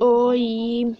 Oi.